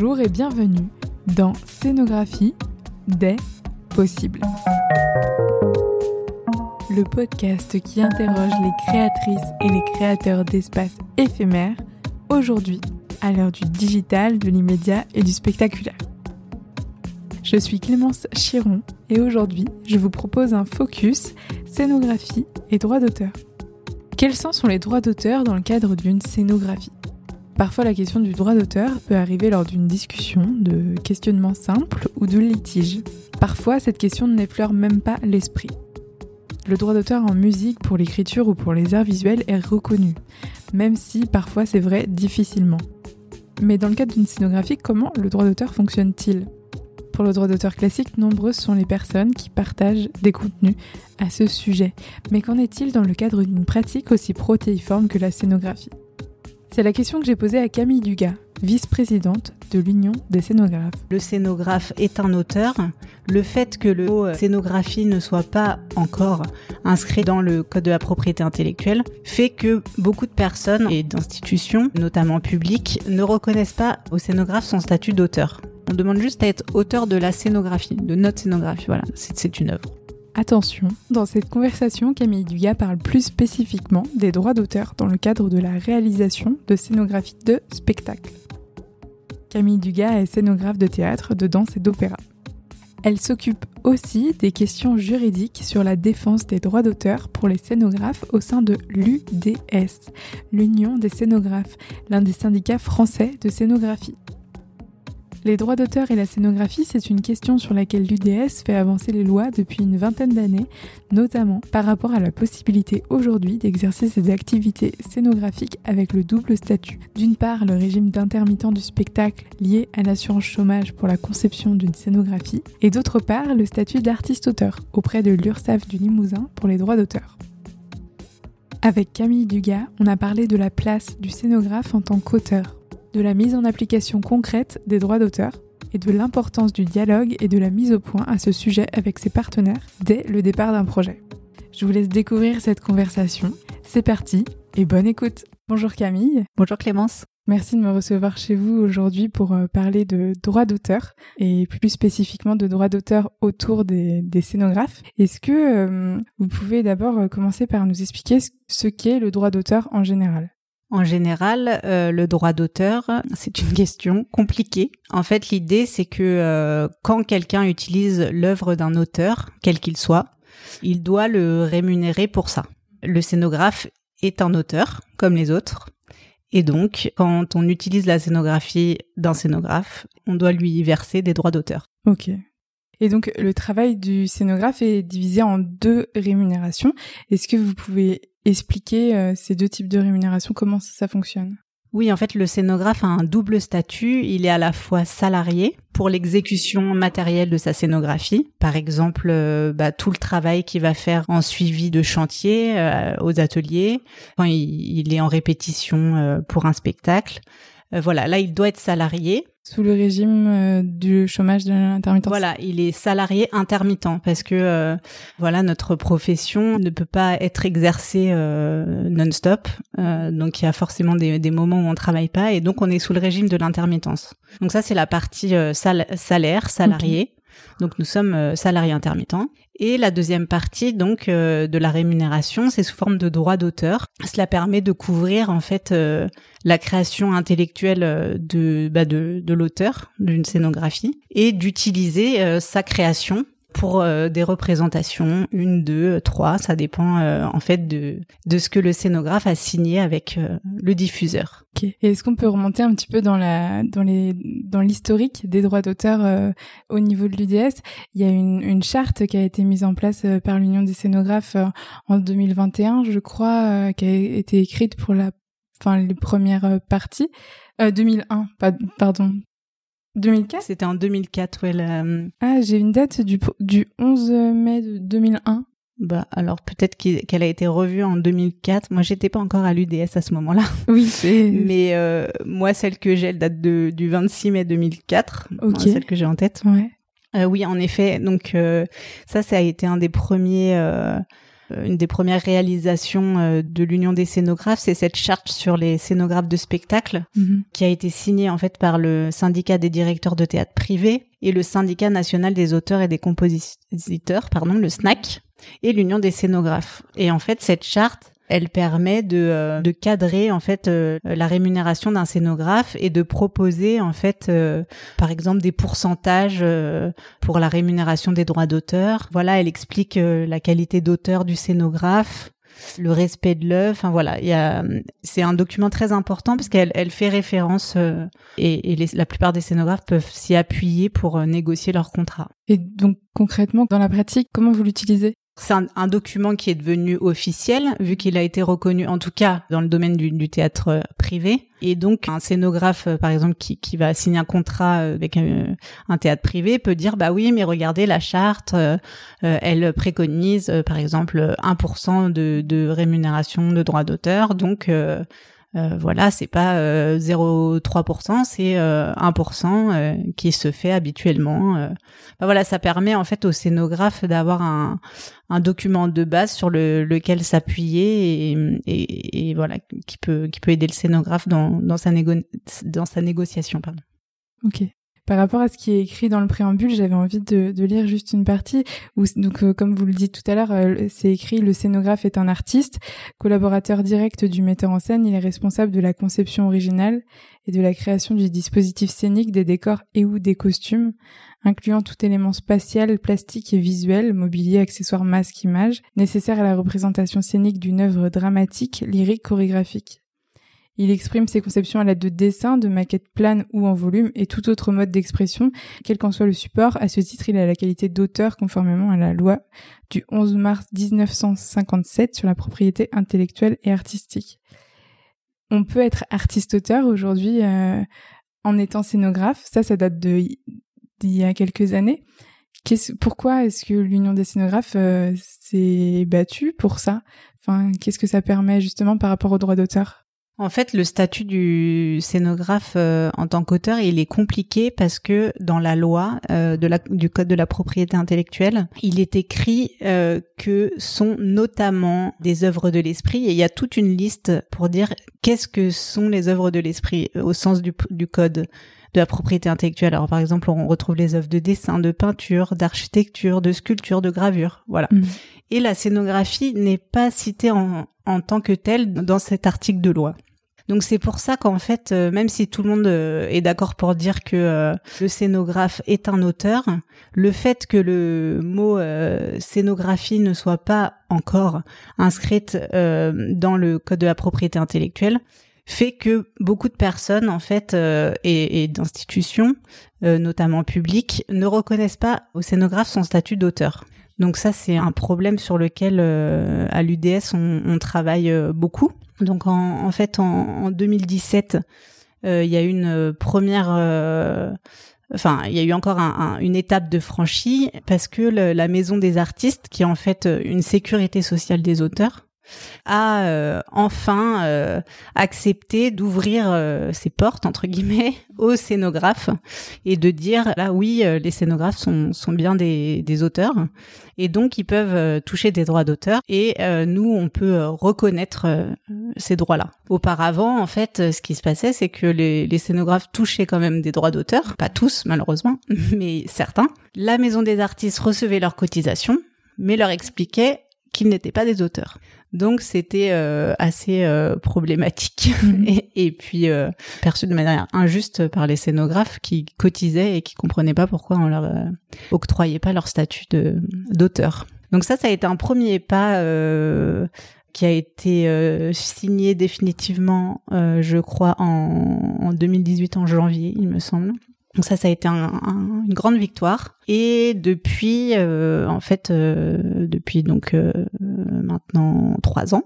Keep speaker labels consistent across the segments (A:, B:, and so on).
A: Bonjour et bienvenue dans Scénographie des possibles. Le podcast qui interroge les créatrices et les créateurs d'espaces éphémères, aujourd'hui à l'heure du digital, de l'immédiat et du spectaculaire. Je suis Clémence Chiron et aujourd'hui je vous propose un focus scénographie et droits d'auteur. Quels sont les droits d'auteur dans le cadre d'une scénographie? Parfois la question du droit d'auteur peut arriver lors d'une discussion, de questionnement simple ou de litige. Parfois cette question n'effleure même pas l'esprit. Le droit d'auteur en musique pour l'écriture ou pour les arts visuels est reconnu, même si parfois c'est vrai difficilement. Mais dans le cadre d'une scénographie, comment le droit d'auteur fonctionne-t-il? Pour le droit d'auteur classique, nombreuses sont les personnes qui partagent des contenus à ce sujet. Mais qu'en est-il dans le cadre d'une pratique aussi protéiforme que la scénographie? C'est la question que j'ai posée à Camille Dugas, vice-présidente de l'Union des scénographes.
B: Le scénographe est un auteur. Le fait que le mot scénographie ne soit pas encore inscrit dans le code de la propriété intellectuelle fait que beaucoup de personnes et d'institutions, notamment publiques, ne reconnaissent pas au scénographe son statut d'auteur. On demande juste à être auteur de la scénographie, de notre scénographie. Voilà, c'est une œuvre.
A: Attention, dans cette conversation, Camille Dugas parle plus spécifiquement des droits d'auteur dans le cadre de la réalisation de scénographie de spectacle. Camille Dugas est scénographe de théâtre, de danse et d'opéra. Elle s'occupe aussi des questions juridiques sur la défense des droits d'auteur pour les scénographes au sein de l'UDS, l'Union des scénographes, l'un des syndicats français de scénographie. Les droits d'auteur et la scénographie, c'est une question sur laquelle l'UDS fait avancer les lois depuis une vingtaine d'années, notamment par rapport à la possibilité aujourd'hui d'exercer ses activités scénographiques avec le double statut. D'une part, le régime d'intermittent du spectacle lié à l'assurance chômage pour la conception d'une scénographie, et d'autre part, le statut d'artiste-auteur auprès de l'URSSAF du Limousin pour les droits d'auteur. Avec Camille Dugas, on a parlé de la place du scénographe en tant qu'auteur de la mise en application concrète des droits d'auteur et de l'importance du dialogue et de la mise au point à ce sujet avec ses partenaires dès le départ d'un projet. Je vous laisse découvrir cette conversation. C'est parti et bonne écoute. Bonjour Camille.
B: Bonjour Clémence.
A: Merci de me recevoir chez vous aujourd'hui pour euh, parler de droits d'auteur et plus spécifiquement de droits d'auteur autour des, scénographes. Est-ce que euh, vous pouvez d'abord euh, commencer par nous expliquer ce qu'est le droit d'auteur en général?
B: En général, euh, le droit d'auteur, c'est une question compliquée. En fait, l'idée, c'est que euh, quand quelqu'un utilise l'œuvre d'un auteur, quel qu'il soit, il doit le rémunérer pour ça. Le scénographe est un auteur, comme les autres. Et donc, quand on utilise la scénographie d'un scénographe, on doit lui verser des droits d'auteur.
A: Ok. Et donc, le travail du scénographe est divisé en deux rémunérations. Est-ce que vous pouvez expliquer euh, ces deux types de rémunération, comment ça fonctionne?
B: Oui, en fait, le scénographe a un double statut. Il est à la fois salarié pour l'exécution matérielle de sa scénographie, par exemple euh, bah, tout le travail qu'il va faire en suivi de chantier euh, aux ateliers, quand il, est en répétition pour un spectacle. Voilà, là, il doit être salarié
A: sous le régime euh, du chômage de l'intermittence.
B: Voilà, il est salarié intermittent parce que euh, voilà notre profession ne peut pas être exercée euh, non-stop. donc il y a forcément des, des, moments où on travaille pas et donc on est sous le régime de l'intermittence. Donc ça c'est la partie salaire salarié. Donc nous sommes salariés intermittents. Et la deuxième partie donc de la rémunération, c'est sous forme de droit d'auteur. Cela permet de couvrir en fait la création intellectuelle euh, de, bah de, de l'auteur d'une scénographie et d'utiliser euh, sa création pour euh, des représentations, une, deux, trois, ça dépend en fait de, de ce que le scénographe a signé avec le diffuseur.
A: Et est-ce qu'on peut remonter un petit peu dans la dans les dans l'historique des droits d'auteur au niveau de l'UDS Il y a une, une charte qui a été mise en place par l'Union des scénographes en 2021, je crois, qui a été écrite pour la enfin les premières euh, parties. Euh, 2001, pardon. 2004
B: C'était en 2004, ouais. Euh,
A: ah, j'ai une date du, du 11 mai 2001.
B: Bah alors peut-être qu'elle a été revue en 2004. Moi j'étais pas encore à l'UDS à ce moment-là.
A: Oui, c'est.
B: Mais euh, moi celle que j'ai, elle date de, du 26 mai 2004.
A: Ok.
B: celle que j'ai en tête.
A: Ouais.
B: Euh, oui, en effet. Donc ça, ça a été un des premiers une des premières réalisations de l'Union des scénographes, c'est cette charte sur les scénographes de spectacle mhm. qui a été signée en fait par le syndicat des directeurs de théâtre privé et le syndicat national des auteurs et des compositeurs, pardon, le SNAC, et l'Union des scénographes. Et en fait, cette charte, elle permet de, euh, de cadrer en fait euh, la rémunération d'un scénographe et de proposer en fait euh, par exemple des pourcentages pour la rémunération des droits d'auteur. Voilà, elle explique la qualité d'auteur du scénographe, le respect de l'œuvre. Enfin voilà, il y a, c'est un document très important parce qu'elle elle fait référence et, et la plupart des scénographes peuvent s'y appuyer pour négocier leur contrat.
A: Et donc concrètement, dans la pratique, comment vous l'utilisez?
B: C'est un, document qui est devenu officiel, vu qu'il a été reconnu, en tout cas dans le domaine du, théâtre euh, privé. Et donc, un scénographe, euh, par exemple, qui, qui va signer un contrat euh, avec un, théâtre privé peut dire, bah oui, mais regardez, la charte, elle préconise, par exemple, 1% de, de rémunération de droits d'auteur. Donc, euh, voilà, c'est pas 0,3%, euh, c'est 1% euh, qui se fait habituellement. Voilà, ça permet en fait au scénographe d'avoir un, un document de base sur le, lequel s'appuyer et, et, voilà qui peut qui peut aider le scénographe dans, dans sa négo dans sa négociation pardon.
A: Ok. Par rapport à ce qui est écrit dans le préambule, j'avais envie de, lire juste une partie où, donc, euh, comme vous le dites tout à l'heure, euh, c'est écrit le scénographe est un artiste, collaborateur direct du metteur en scène, il est responsable de la conception originale et de la création du dispositif scénique, des décors et ou des costumes, incluant tout élément spatial, plastique et visuel, mobilier, accessoires, masque, image, nécessaire à la représentation scénique d'une œuvre dramatique, lyrique, chorégraphique. Il exprime ses conceptions à l'aide de dessins, de maquettes planes ou en volume et tout autre mode d'expression, quel qu'en soit le support. À ce titre, il a la qualité d'auteur conformément à la loi du 11 mars 1957 sur la propriété intellectuelle et artistique. On peut être artiste-auteur aujourd'hui euh, en étant scénographe. Ça, ça date d'il y a quelques années. pourquoi est-ce que l'Union des scénographes euh, s'est battue pour ça? Enfin, qu'est-ce que ça permet justement par rapport aux droits d'auteur?
B: En fait, le statut du scénographe euh, en tant qu'auteur, il est compliqué parce que dans la loi euh, de la, du code de la propriété intellectuelle, il est écrit euh, que sont notamment des œuvres de l'esprit et il y a toute une liste pour dire qu'est-ce que sont les œuvres de l'esprit au sens du, du code de la propriété intellectuelle. Alors par exemple, on retrouve les œuvres de dessin, de peinture, d'architecture, de sculpture, de gravure, voilà. Mmh. Et la scénographie n'est pas citée en, en tant que telle dans cet article de loi. Donc c'est pour ça qu'en fait, euh, même si tout le monde euh, est d'accord pour dire que euh, le scénographe est un auteur, le fait que le mot scénographie ne soit pas encore inscrite dans le code de la propriété intellectuelle fait que beaucoup de personnes en fait et, et d'institutions, notamment publiques, ne reconnaissent pas au scénographe son statut d'auteur. Donc ça, c'est un problème sur lequel à l'UDS on, travaille beaucoup. Donc en, fait, en, 2017, euh, il y a une euh, première euh, enfin, il y a eu encore une étape de franchie parce que la Maison des artistes, qui est en fait une sécurité sociale des auteurs, a euh, enfin euh, accepté d'ouvrir euh, ses portes entre guillemets aux scénographes et de dire là oui les scénographes sont, sont bien des, des auteurs et donc ils peuvent toucher des droits d'auteur et nous on peut reconnaître ces droits-là. Auparavant en fait ce qui se passait c'est que les, les scénographes touchaient quand même des droits d'auteur, pas tous malheureusement mais certains. La maison des artistes recevait leurs cotisations mais leur expliquait qu'ils n'étaient pas des auteurs. Donc c'était euh, assez euh, problématique mhm. et, puis euh, perçu de manière injuste par les scénographes qui cotisaient et qui comprenaient pas pourquoi on leur octroyait pas leur statut de d'auteur. Donc ça, ça a été un premier pas qui a été signé définitivement, je crois, en, en 2018 en janvier, il me semble. Donc ça, ça a été une grande victoire. Et depuis, euh, en fait, euh, depuis donc euh, maintenant trois ans,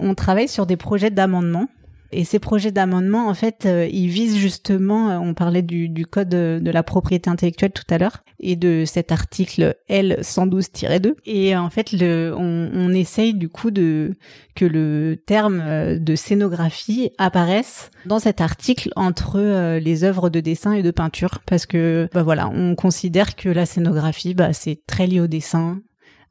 B: on travaille sur des projets d'amendement et ces projets d'amendement, en fait, euh, ils visent justement, euh, on parlait du, code de, la propriété intellectuelle tout à l'heure, et de cet article L112-2. Et en fait, on, essaye du coup de que le terme euh, de scénographie apparaisse dans cet article entre les œuvres de dessin et de peinture, parce que bah voilà, on considère que la scénographie, bah, c'est très lié au dessin,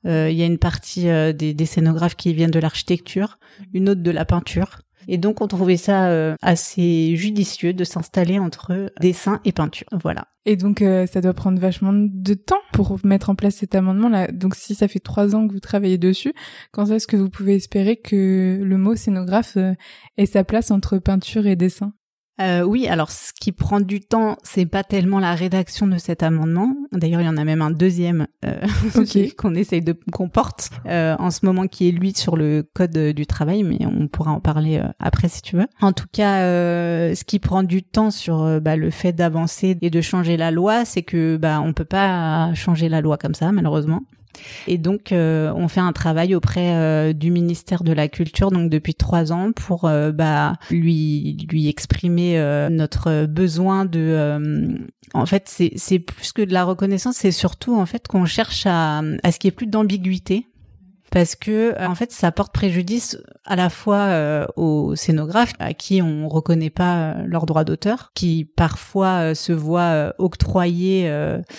B: Il y a une partie des, des scénographes qui viennent de l'architecture, une autre de la peinture. Et donc on trouvait ça euh, assez judicieux de s'installer entre dessin et peinture. Voilà.
A: Et donc euh, ça doit prendre vachement de temps pour mettre en place cet amendement là. Donc si ça fait trois ans que vous travaillez dessus, quand est-ce que vous pouvez espérer que le mot scénographe euh, ait sa place entre peinture et dessin?
B: Euh, oui, alors ce qui prend du temps, c'est pas tellement la rédaction de cet amendement. D'ailleurs, il y en a même un deuxième euh, qu'on essaye de qu'on porte euh, en ce moment, qui est lui sur le code du travail, mais on pourra en parler euh, après si tu veux. En tout cas, euh, ce qui prend du temps sur euh, bah, le fait d'avancer et de changer la loi, c'est que bah on peut pas changer la loi comme ça, malheureusement. Et donc, euh, on fait un travail auprès euh, du ministère de la Culture, donc depuis trois ans, pour euh, bah, lui lui exprimer notre besoin de. en fait, c'est c'est plus que de la reconnaissance, c'est surtout en fait qu'on cherche à à ce qu'il n'y ait plus d'ambiguïté parce que en fait ça porte préjudice à la fois euh, aux scénographes à qui on reconnaît pas euh, leurs droits d'auteur, qui parfois euh, se voient octroyer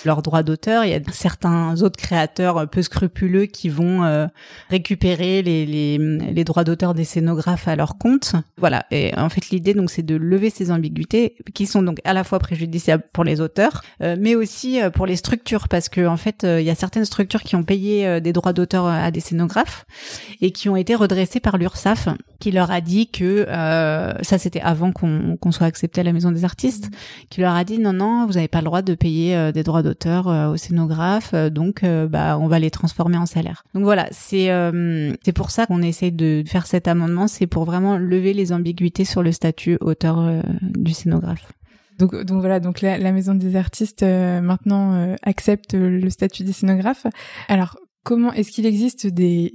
B: leurs droits d'auteur. Il y a certains autres créateurs peu scrupuleux qui vont récupérer les, les, les droits d'auteur des scénographes à leur compte. Voilà. Et en fait l'idée donc c'est de lever ces ambiguïtés qui sont donc à la fois préjudiciables pour les auteurs, mais aussi pour les structures parce que en fait il y a certaines structures qui ont payé des droits d'auteur à des scénographes et qui ont été redressés par l'URSSAF qui leur a dit que euh, ça c'était avant qu'on soit accepté à la maison des artistes qui leur a dit non non vous n'avez pas le droit de payer euh, des droits d'auteur euh, aux scénographes donc bah on va les transformer en salaire. Donc voilà c'est c'est pour ça qu'on essaye de faire cet amendement c'est pour vraiment lever les ambiguïtés sur le statut auteur du scénographe.
A: Donc, donc voilà, donc la, la maison des artistes maintenant accepte le statut des scénographes. Alors Comment est-ce qu'il existe des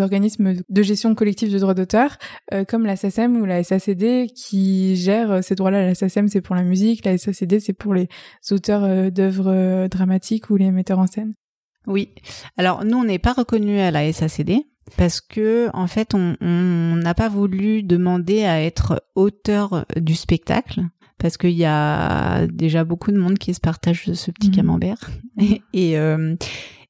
A: organismes de gestion collective de droits d'auteur euh, comme la SACEM ou la SACD qui gèrent euh, ces droits-là? La SACEM c'est pour la musique, la SACD c'est pour les auteurs euh, d'œuvres dramatiques ou les metteurs en scène?
B: Oui. Alors nous on n'est pas reconnu à la SACD parce que en fait on n'a pas voulu demander à être auteur du spectacle parce qu'il y a déjà beaucoup de monde qui se partage ce petit mmh. camembert et, et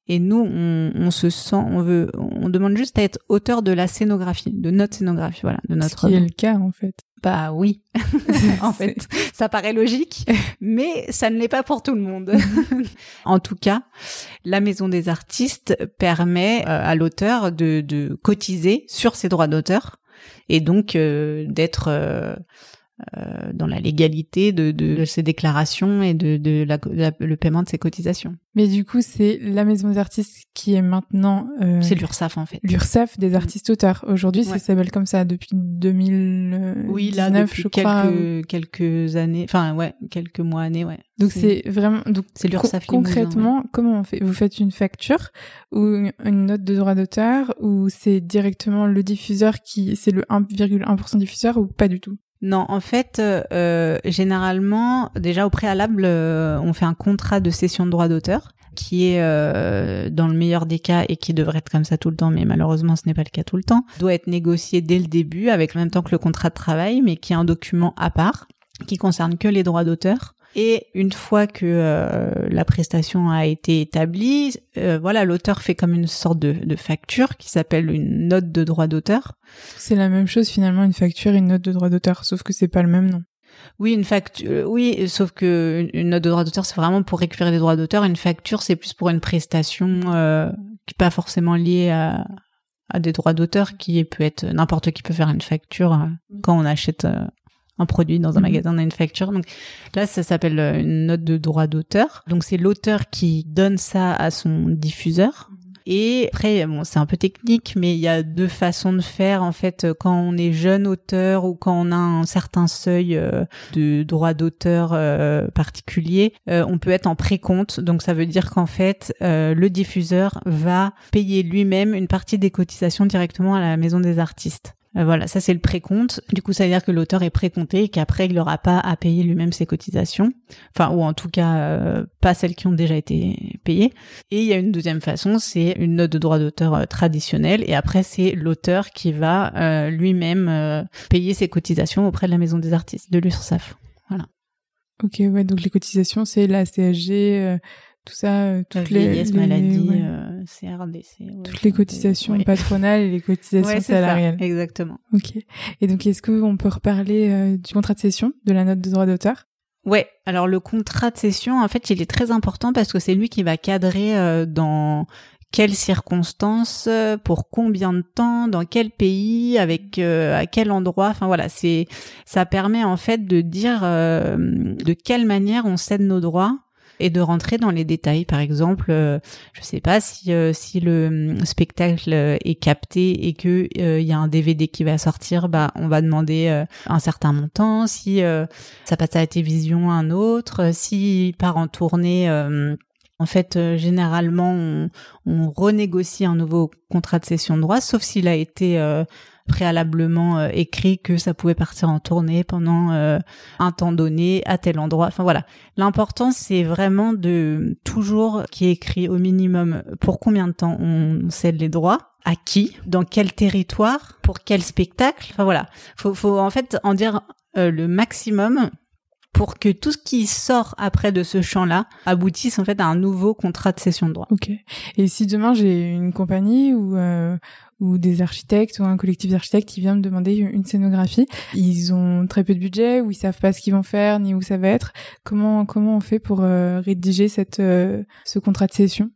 B: et nous, on, on, se sent, on veut, on demande juste à être auteur de la scénographie, de notre scénographie, voilà, de notre.
A: Ce qui est le cas en fait.
B: Bah oui, en fait, ça paraît logique, mais ça ne l'est pas pour tout le monde. en tout cas, la Maison des artistes permet euh, à l'auteur de, de, cotiser sur ses droits d'auteur et donc euh, d'être euh, euh, dans la légalité de, de, de, ses déclarations et de, de la, le paiement de ses cotisations.
A: Mais du coup, c'est la maison des artistes qui est maintenant.
B: Euh, c'est l'URSAF en fait.
A: L'URSAF des artistes auteurs. Aujourd'hui, ça s'appelle comme ça depuis 2019, oui, là, depuis je
B: quelques, quelques années, enfin ouais, quelques mois, années, ouais.
A: Donc c'est vraiment donc c'est l'URSAF. concrètement, comment on fait? Vous faites une facture ou une note de droit d'auteur ou c'est directement le diffuseur qui c'est le 1,1% diffuseur ou pas du tout?
B: Non, en fait, euh, généralement, déjà au préalable, euh, on fait un contrat de cession de droit d'auteur qui est euh, dans le meilleur des cas et qui devrait être comme ça tout le temps, mais malheureusement ce n'est pas le cas tout le temps, doit être négocié dès le début avec le même temps que le contrat de travail, mais qui est un document à part qui concerne que les droits d'auteur et une fois que euh, la prestation a été établie, euh, voilà, l'auteur fait comme une sorte de, de facture qui s'appelle une note de droit d'auteur.
A: C'est la même chose finalement, une facture et une note de droit d'auteur, sauf que c'est pas le même nom.
B: Oui, une facture. Euh, oui, sauf que une note de droit d'auteur, c'est vraiment pour récupérer des droits d'auteur. Une facture, c'est plus pour une prestation euh, qui n'est pas forcément liée à, à des droits d'auteur, qui peut être n'importe qui peut faire une facture quand on achète un produit dans un mhm. magasin, une facture. Donc là, ça s'appelle euh, une note de droit d'auteur. Donc c'est l'auteur qui donne ça à son diffuseur. Mhm. Et après, bon, c'est un peu technique, mais il y a deux façons de faire. En fait, quand on est jeune auteur ou quand on a un certain seuil euh, de droit d'auteur euh, particulier, on peut être en précompte. Donc ça veut dire qu'en fait, le diffuseur va payer lui-même une partie des cotisations directement à la maison des artistes. Euh, voilà, ça c'est le précompte. Du coup, ça veut dire que l'auteur est précompté et qu'après, il n'aura pas à payer lui-même ses cotisations. Enfin, ou en tout cas, euh, pas celles qui ont déjà été payées. Et il y a une deuxième façon, c'est une note de droit d'auteur euh, traditionnelle. Et après, c'est l'auteur qui va lui-même payer ses cotisations auprès de la maison des artistes, de l'URSSAF. Voilà.
A: Ok, ouais, donc les cotisations, c'est la CSG, tout ça,
B: toutes les, vieillesse, maladie, CRDC.
A: toutes les cotisations patronales et les cotisations salariales.
B: Ça, exactement.
A: Ok. Et donc, est-ce qu'on peut reparler du contrat de cession, de la note de droit d'auteur?
B: Ouais, alors le contrat de cession, en fait, il est très important parce que c'est lui qui va cadrer dans quelles circonstances, pour combien de temps, dans quel pays, avec euh, à quel endroit. Enfin voilà, c'est ça permet en fait de dire euh, de quelle manière on cède nos droits et de rentrer dans les détails. Par exemple, euh, je sais pas si si le spectacle est capté et que il y a un DVD qui va sortir, bah on va demander un certain montant. Si ça passe à la télévision, un autre. Si part en tournée en fait, euh, généralement, on, on, renégocie un nouveau contrat de cession de droit, sauf s'il a été euh, préalablement euh, écrit que ça pouvait partir en tournée pendant un temps donné à tel endroit. Enfin voilà, l'important c'est vraiment de toujours qui est écrit au minimum pour combien de temps on cède les droits, à qui, dans quel territoire, pour quel spectacle. Enfin voilà, faut, faut en fait en dire le maximum pour que tout ce qui sort après de ce champ-là aboutisse en fait à un nouveau contrat de cession de droit.
A: Ok. Et si demain j'ai une compagnie ou euh, ou des architectes ou un collectif d'architectes qui vient me demander une scénographie, ils ont très peu de budget ou ils savent pas ce qu'ils vont faire ni où ça va être. Comment comment on fait pour euh, rédiger cette euh, ce contrat de cession?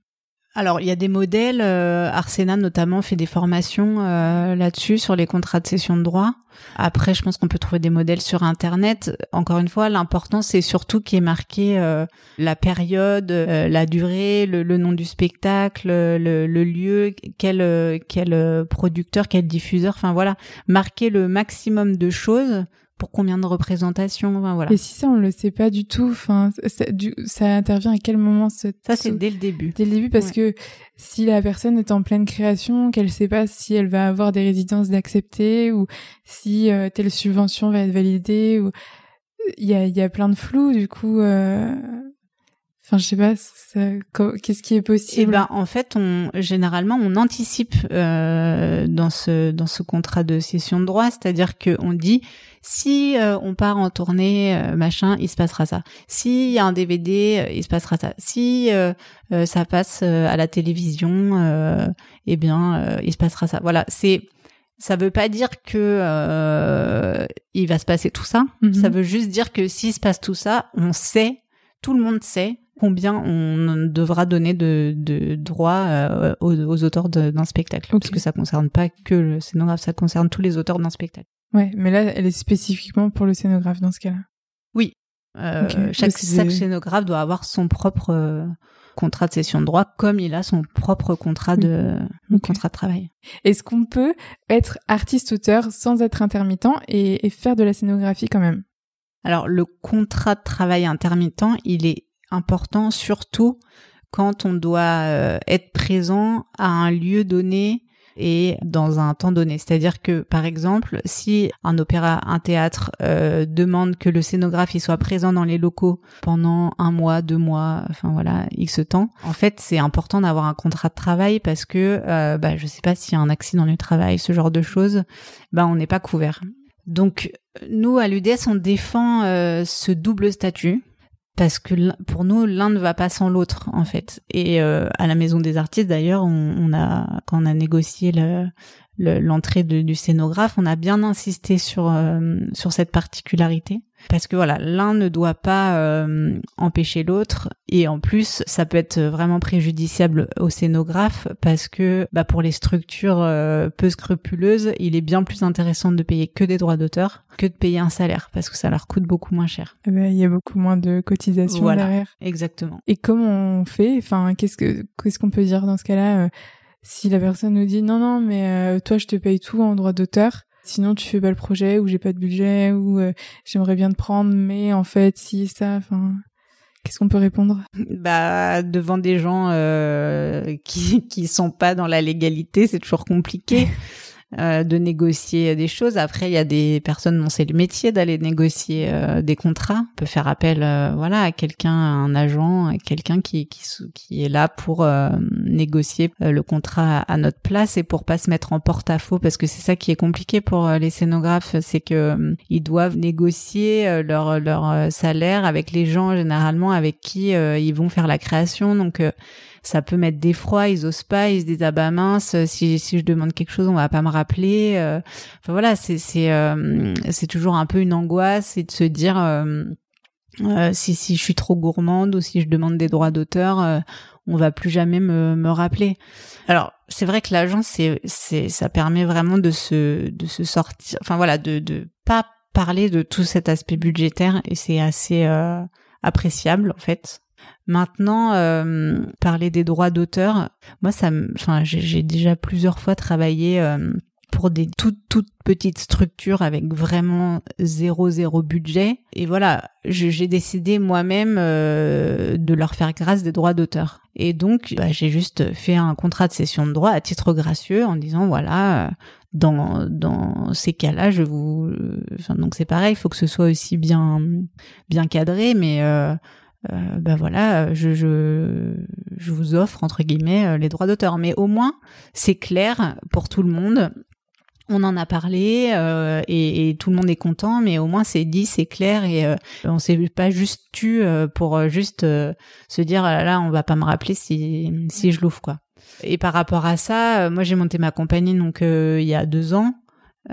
B: Alors, il y a des modèles. Euh, Arsena, notamment, fait des formations euh, là-dessus, sur les contrats de cession de droit. Après, je pense qu'on peut trouver des modèles sur Internet. Encore une fois, l'important, c'est surtout qu'il y ait marqué euh, la période, la durée, le, nom du spectacle, le, lieu, quel, quel producteur, quel diffuseur. Enfin, voilà, marquer le maximum de choses pour combien de représentations voilà.
A: Et si ça on le sait pas du tout, enfin ça, ça intervient à quel moment
B: Ça c'est dès le début.
A: Dès le début parce que si la personne est en pleine création, qu'elle sait pas si elle va avoir des résidences d'accepter ou si euh, telle subvention va être validée ou il y a y a plein de flou du coup euh... Enfin, je sais pas, qu'est-ce qui est possible?
B: Eh ben, en fait, on généralement on anticipe euh, dans ce dans ce contrat de cession de droit, c'est-à-dire que on dit si euh, on part en tournée, euh, machin, il se passera ça. S'il y a un DVD, euh, il se passera ça. Si ça passe à la télévision, eh bien, il se passera ça. Voilà, c'est ça veut pas dire que il va se passer tout ça. Mhm. Ça veut juste dire que s'il se passe tout ça, on sait, tout le monde sait combien on devra donner de, de droits euh, aux, auteurs d'un spectacle. Parce que ça concerne pas que le scénographe, ça concerne tous les auteurs d'un spectacle.
A: Ouais, mais là, elle est spécifiquement pour le scénographe dans ce cas-là.
B: Oui. Euh, chaque, chaque scénographe doit avoir son propre euh, contrat de cession de droit, comme il a son propre contrat de contrat de travail.
A: Est-ce qu'on peut être artiste-auteur sans être intermittent et, et faire de la scénographie quand même?
B: Alors, le contrat de travail intermittent, il est important, surtout quand on doit euh, être présent à un lieu donné et dans un temps donné. C'est-à-dire que, par exemple, si un opéra, un théâtre euh, demande que le scénographe il soit présent dans les locaux pendant un mois, deux mois, enfin voilà, x temps, en fait, c'est important d'avoir un contrat de travail parce que, euh, bah, je sais pas s'il y a un accident du travail, ce genre de choses, bah, on n'est pas couvert. Donc, nous, à l'UDS, on défend euh, ce double statut parce que pour nous l'un ne va pas sans l'autre en fait. Et euh, à la maison des artistes d'ailleurs on, a quand on a négocié le, l'entrée du scénographe, on a bien insisté sur euh, sur cette particularité parce que voilà, l'un ne doit pas euh, empêcher l'autre et en plus ça peut être vraiment préjudiciable au scénographe parce que bah, pour les structures euh, peu scrupuleuses, il est bien plus intéressant de payer que des droits d'auteur que de payer un salaire parce que ça leur coûte beaucoup moins cher.
A: Eh ben, il y a beaucoup moins de cotisations
B: voilà,
A: derrière.
B: Exactement.
A: Et comment on fait? Enfin, qu'est-ce que qu'est-ce qu'on peut dire dans ce cas-là? Si la personne nous dit non non mais euh, toi je te paye tout en droit d'auteur sinon tu fais pas le projet ou j'ai pas de budget ou euh, j'aimerais bien te prendre mais en fait si ça enfin qu'est-ce qu'on peut répondre?
B: Bah devant des gens euh, qui qui sont pas dans la légalité c'est toujours compliqué euh, de négocier des choses. Après, il y a des personnes dont c'est le métier d'aller négocier euh, des contrats. On peut faire appel, euh, voilà, à quelqu'un, à un agent, à quelqu'un qui, qui est là pour négocier le contrat à notre place et pour pas se mettre en porte-à-faux parce que c'est ça qui est compliqué pour les scénographes, c'est que ils doivent négocier leur leur salaire avec les gens généralement avec qui ils vont faire la création. Donc ça peut mettre des froids, ils osent pas, ils se disent ah bah mince, si si je demande quelque chose, on va pas me rappeler. Euh. Enfin voilà, c'est c'est euh, c'est toujours un peu une angoisse et de se dire euh, si si je suis trop gourmande ou si je demande des droits d'auteur, on va plus jamais me me rappeler. Alors c'est vrai que l'agence c'est c'est ça permet vraiment de se de se sortir, enfin voilà, de de pas parler de tout cet aspect budgétaire et c'est assez appréciable en fait Maintenant, euh, parler des droits d'auteur, moi, ça, enfin, j'ai déjà plusieurs fois travaillé euh, pour des toutes toutes petites structures avec vraiment zéro zéro budget. Et voilà, j'ai décidé moi-même euh, de leur faire grâce des droits d'auteur. Et donc, bah, j'ai juste fait un contrat de cession de droit à titre gracieux en disant voilà. Dans, dans ces cas-là, je vous, enfin donc c'est pareil, il faut que ce soit aussi bien bien cadré, mais euh, ben voilà, je, je, je vous offre entre guillemets euh, les droits d'auteur. Mais au moins, c'est clair pour tout le monde. On en a parlé euh, et, tout le monde est content, mais au moins c'est dit, c'est clair et euh, on s'est pas juste tu pour juste se dire ah là, là on va pas me rappeler si si je l'ouvre quoi. Et par rapport à ça, moi j'ai monté ma compagnie donc il y a deux ans.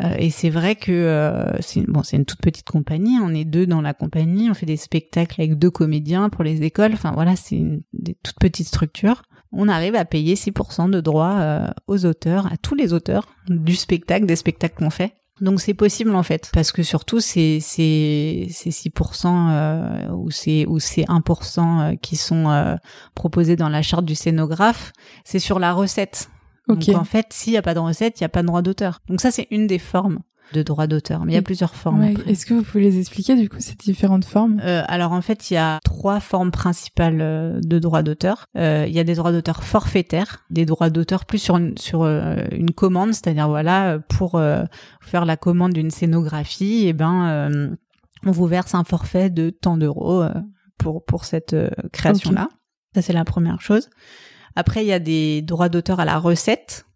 B: Euh, et c'est vrai que euh, c'est bon, c'est une toute petite compagnie. On est deux dans la compagnie. On fait des spectacles avec deux comédiens pour les écoles. Enfin voilà, c'est une des toutes petites structures. On arrive à payer 6% de droits euh, aux auteurs, à tous les auteurs du spectacle, des spectacles qu'on fait. Donc c'est possible en fait, parce que surtout c'est c'est c'est 6% ou c'est ou c'est 1% qui sont proposés dans la charte du scénographe, c'est sur la recette. Donc en fait, s'il n'y a pas de recette, il n'y a pas de droit d'auteur. Donc ça, c'est une des formes de droit d'auteur, mais il y a plusieurs formes.
A: Est-ce que vous pouvez les expliquer du coup ces différentes formes?
B: Euh, Alors en fait, il y a trois formes principales euh, de droit d'auteur. Euh, il y a des droits d'auteur forfaitaires, des droits d'auteur plus sur une, sur euh, une commande, c'est-à-dire voilà pour faire la commande d'une scénographie, et eh ben on vous verse un forfait de tant d'euros pour pour cette création là. Ça c'est la première chose. Après, il y a des droits d'auteur à la recette.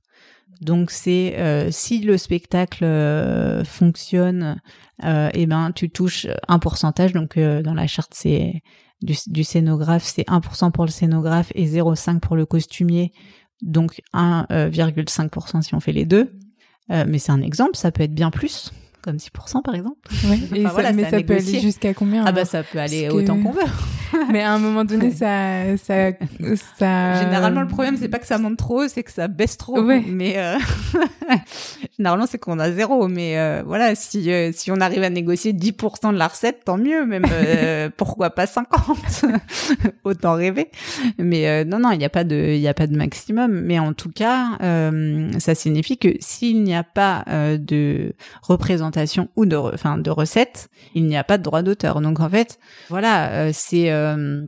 B: Donc c'est euh, si le spectacle euh, fonctionne, euh, eh ben tu touches un pourcentage. Donc dans la charte c'est du, du, scénographe, c'est 1% pour le scénographe et 0,5% pour le costumier. Donc 1,5% si on fait les deux. mais c'est un exemple, ça peut être bien plus comme 6% par exemple.
A: Et ça, mais ça peut aller jusqu'à combien
B: Ah bah ça peut aller autant qu'on veut.
A: mais à un moment donné, ça, ça, ça.
B: Généralement, le problème c'est pas que ça monte trop, c'est que ça baisse trop. Mais euh... généralement, c'est qu'on a zéro. Mais euh, voilà, si euh, si on arrive à négocier 10% de la recette, tant mieux. Même pourquoi pas 50 Autant rêver. Mais non, non, il n'y a pas de, il a pas de maximum. Mais en tout cas, ça signifie que s'il n'y a pas de représentation ou de, enfin, de recettes, il n'y a pas de droit d'auteur. Donc en fait, voilà, c'est euh,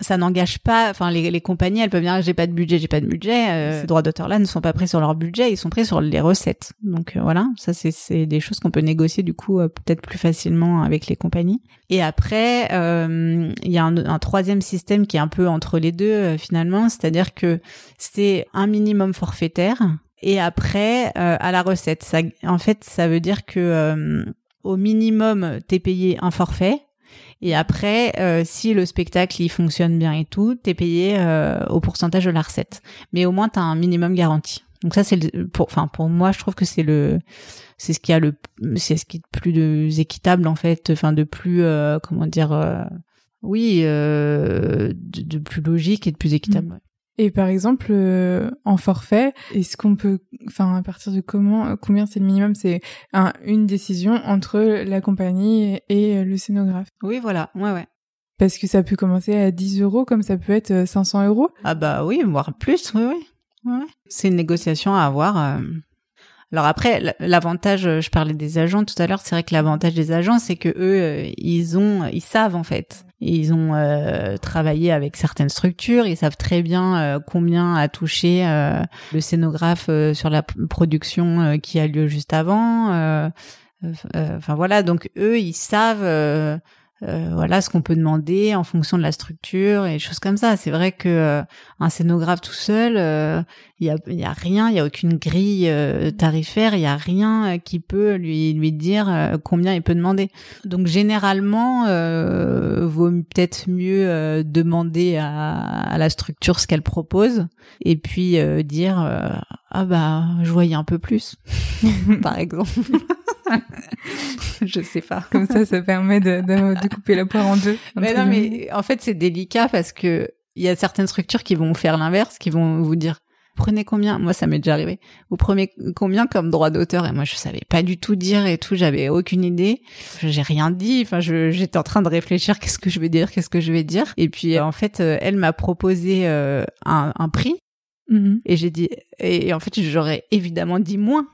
B: ça n'engage pas, enfin les, les, compagnies, elles peuvent dire j'ai pas de budget, j'ai pas de budget. Euh, ces droits d'auteur là ne sont pas pris sur leur budget, ils sont pris sur les recettes. Donc voilà, ça c'est des choses qu'on peut négocier du coup peut-être plus facilement avec les compagnies. Et après, il y a un, un, troisième système qui est un peu entre les deux finalement, c'est-à-dire que c'est un minimum forfaitaire et après euh, à la recette. Ça, en fait, ça veut dire que euh, au minimum, t'es payé un forfait. Et après, euh, si le spectacle il fonctionne bien et tout, t'es payé au pourcentage de la recette. Mais au moins t'as un minimum garanti. Donc ça c'est pour, enfin pour moi je trouve que c'est le, c'est ce qui a le, c'est ce qui est de plus de, équitable en fait, enfin de plus comment dire, oui, de, de, plus logique et de plus équitable. Mmh.
A: Et par exemple, euh, en forfait, est-ce qu'on peut, enfin, à partir de comment, combien c'est le minimum? C'est une décision entre la compagnie et le scénographe.
B: Oui, voilà, ouais, ouais.
A: Parce que ça peut commencer à 10 euros, comme ça peut être 500 euros.
B: Ah bah oui, voire plus, oui, oui. Ouais. C'est une négociation à avoir. Euh. Alors après, l'avantage, je parlais des agents tout à l'heure, c'est vrai que l'avantage des agents, c'est que eux, euh, ils ont, ils savent en fait ils ont travaillé avec certaines structures, ils savent très bien combien a touché le scénographe sur la production qui a lieu juste avant. Enfin voilà, donc eux, ils savent euh, voilà ce qu'on peut demander en fonction de la structure et choses comme ça. C'est vrai que euh, un scénographe tout seul, il euh, y, a, y a rien, il y a aucune grille tarifaire, il y a rien qui peut lui lui dire combien il peut demander. Donc généralement, vaut peut-être mieux demander à, à, la structure ce qu'elle propose et puis dire ah bah je voyais un peu plus, par exemple. je sais pas.
A: Comme ça, ça permet de, de, couper la poire en deux.
B: Mais non, mais en fait, c'est délicat parce que il y a certaines structures qui vont faire l'inverse, qui vont vous dire prenez combien? Moi, ça m'est déjà arrivé. Vous prenez combien comme droit d'auteur? Et moi, je savais pas du tout dire et tout. J'avais aucune idée. J'ai rien dit. Enfin, j'étais en train de réfléchir. Qu'est-ce que je vais dire? Qu'est-ce que je vais dire? Et puis, en fait, euh, elle m'a proposé euh, un, un, prix. Mm-hmm. Et j'ai dit. Et, en fait, j'aurais évidemment dit moins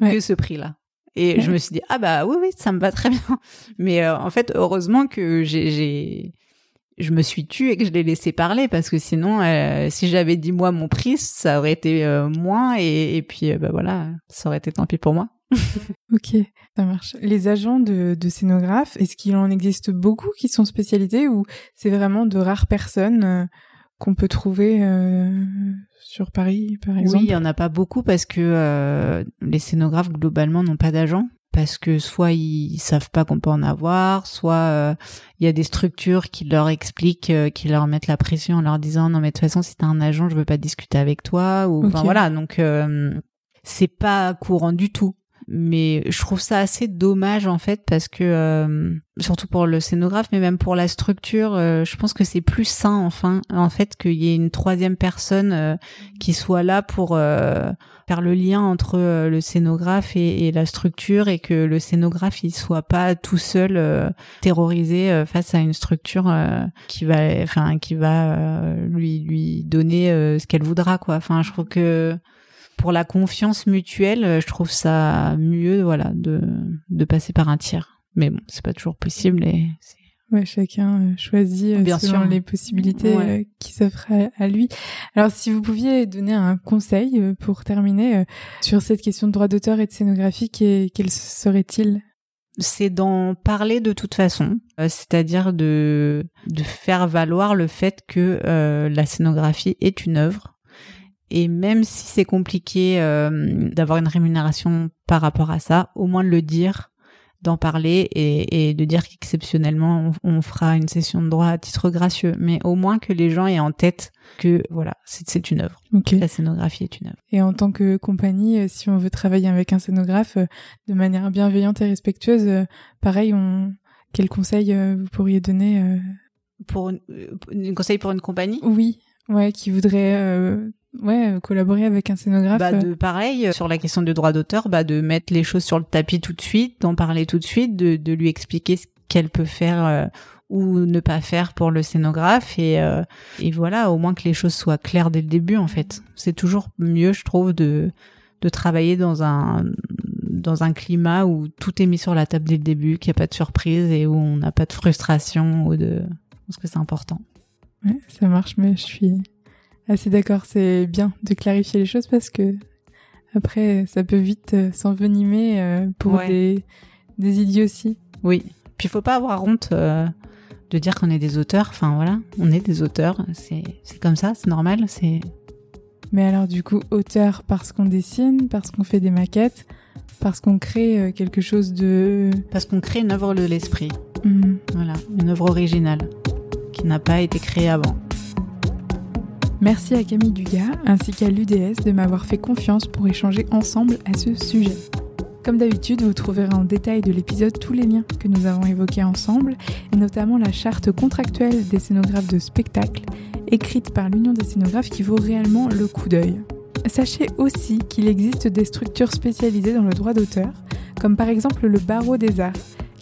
B: que ce prix-là. Et je me suis dit ah bah oui oui ça me va très bien. Mais euh, en fait heureusement que j'ai je me suis tue et que je l'ai laissé parler parce que sinon euh, si j'avais dit moi mon prix ça aurait été euh, moins et, et puis bah voilà ça aurait été tant pis pour moi.
A: ok, ça marche. Les agents de, de scénographes, est-ce qu'il en existe beaucoup qui sont spécialisés ou c'est vraiment de rares personnes qu'on peut trouver euh, sur Paris, par exemple
B: Oui, il y en a pas beaucoup parce que euh, les scénographes globalement n'ont pas d'agents parce que soit ils savent pas qu'on peut en avoir, soit euh, il y a des structures qui leur expliquent, qui leur mettent la pression en leur disant non mais de toute façon si t'as un agent je veux pas discuter avec toi ou enfin voilà. Donc c'est pas courant du tout mais je trouve ça assez dommage en fait parce que euh, surtout pour le scénographe mais même pour la structure euh, je pense que c'est plus sain enfin en fait qu'il y ait une troisième personne euh, qui soit là pour faire le lien entre le scénographe et, et, la structure et que le scénographe il soit pas tout seul terrorisé face à une structure qui va enfin qui va lui lui donner ce qu'elle voudra quoi. Enfin je trouve que pour la confiance mutuelle, euh, je trouve ça mieux, voilà, de, de passer par un tiers. Mais bon, c'est pas toujours possible et
A: Ouais, chacun euh, choisit euh, Bien selon sûr. les possibilités qui s'offrent à, lui. Alors, si vous pouviez donner un conseil pour terminer sur cette question de droit d'auteur et de scénographie, quel serait-il?
B: C'est d'en parler de toute façon, c'est-à-dire de de faire valoir le fait que la scénographie est une œuvre et même si c'est compliqué euh, d'avoir une rémunération par rapport à ça, au moins de le dire, d'en parler et, et, de dire qu'exceptionnellement on, fera une session de droit à titre gracieux, mais au moins que les gens aient en tête que voilà, c'est une œuvre. La scénographie est une œuvre.
A: Et en tant que compagnie, euh, si on veut travailler avec un scénographe euh, de manière bienveillante et respectueuse, pareil, on... quel conseil vous pourriez donner
B: pour une, un conseil pour une compagnie?
A: Oui, ouais, qui voudrait ouais, euh, collaborer avec un scénographe.
B: Bah de pareil euh, sur la question du droit d'auteur, bah de mettre les choses sur le tapis tout de suite, d'en parler tout de suite, de, de lui expliquer ce qu'elle peut faire euh, ou ne pas faire pour le scénographe et et voilà, au moins que les choses soient claires dès le début en fait. C'est toujours mieux, je trouve, de de travailler dans un dans un climat où tout est mis sur la table dès le début, qu'il n'y a pas de surprise et où on n'a pas de frustration ou de. Je pense que c'est important.
A: Ouais, ça marche, mais je suis ah, c'est d'accord, c'est bien de clarifier les choses parce que après, ça peut vite euh, s'envenimer euh, pour des, des idioties.
B: Oui. Puis il faut pas avoir honte euh, de dire qu'on est des auteurs. Enfin voilà, on est des auteurs. C'est comme ça, c'est normal. C'est.
A: Mais alors du coup, auteur parce qu'on dessine, parce qu'on fait des maquettes, parce qu'on crée quelque chose de.
B: Parce qu'on crée une œuvre de l'esprit. Mhm. Voilà, une œuvre originale qui n'a pas été créée avant.
A: Merci à Camille Dugas ainsi qu'à l'UDS de m'avoir fait confiance pour échanger ensemble à ce sujet. Comme d'habitude, vous trouverez en détail de l'épisode tous les liens que nous avons évoqués ensemble, et notamment la charte contractuelle des scénographes de spectacle, écrite par l'Union des scénographes qui vaut réellement le coup d'œil. Sachez aussi qu'il existe des structures spécialisées dans le droit d'auteur, comme par exemple le Barreau des Arts,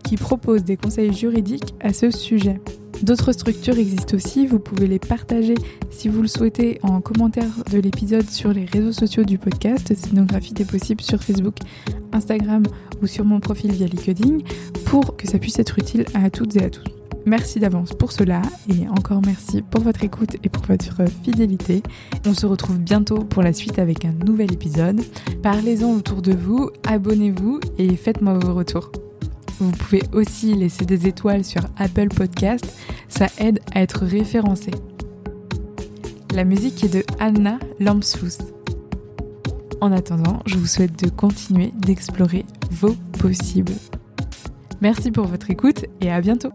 A: qui propose des conseils juridiques à ce sujet. D'autres structures existent aussi, vous pouvez les partager si vous le souhaitez en commentaire de l'épisode sur les réseaux sociaux du podcast, Scénographie des possibles sur Facebook, Instagram ou sur mon profil via LinkedIn pour que ça puisse être utile à toutes et à tous. Merci d'avance pour cela et encore merci pour votre écoute et pour votre fidélité. On se retrouve bientôt pour la suite avec un nouvel épisode. Parlez-en autour de vous, abonnez-vous et faites-moi vos retours. Vous pouvez aussi laisser des étoiles sur Apple Podcast, ça aide à être référencé. La musique est de Anna Lampsfuss. En attendant, je vous souhaite de continuer d'explorer vos possibles. Merci pour votre écoute et à bientôt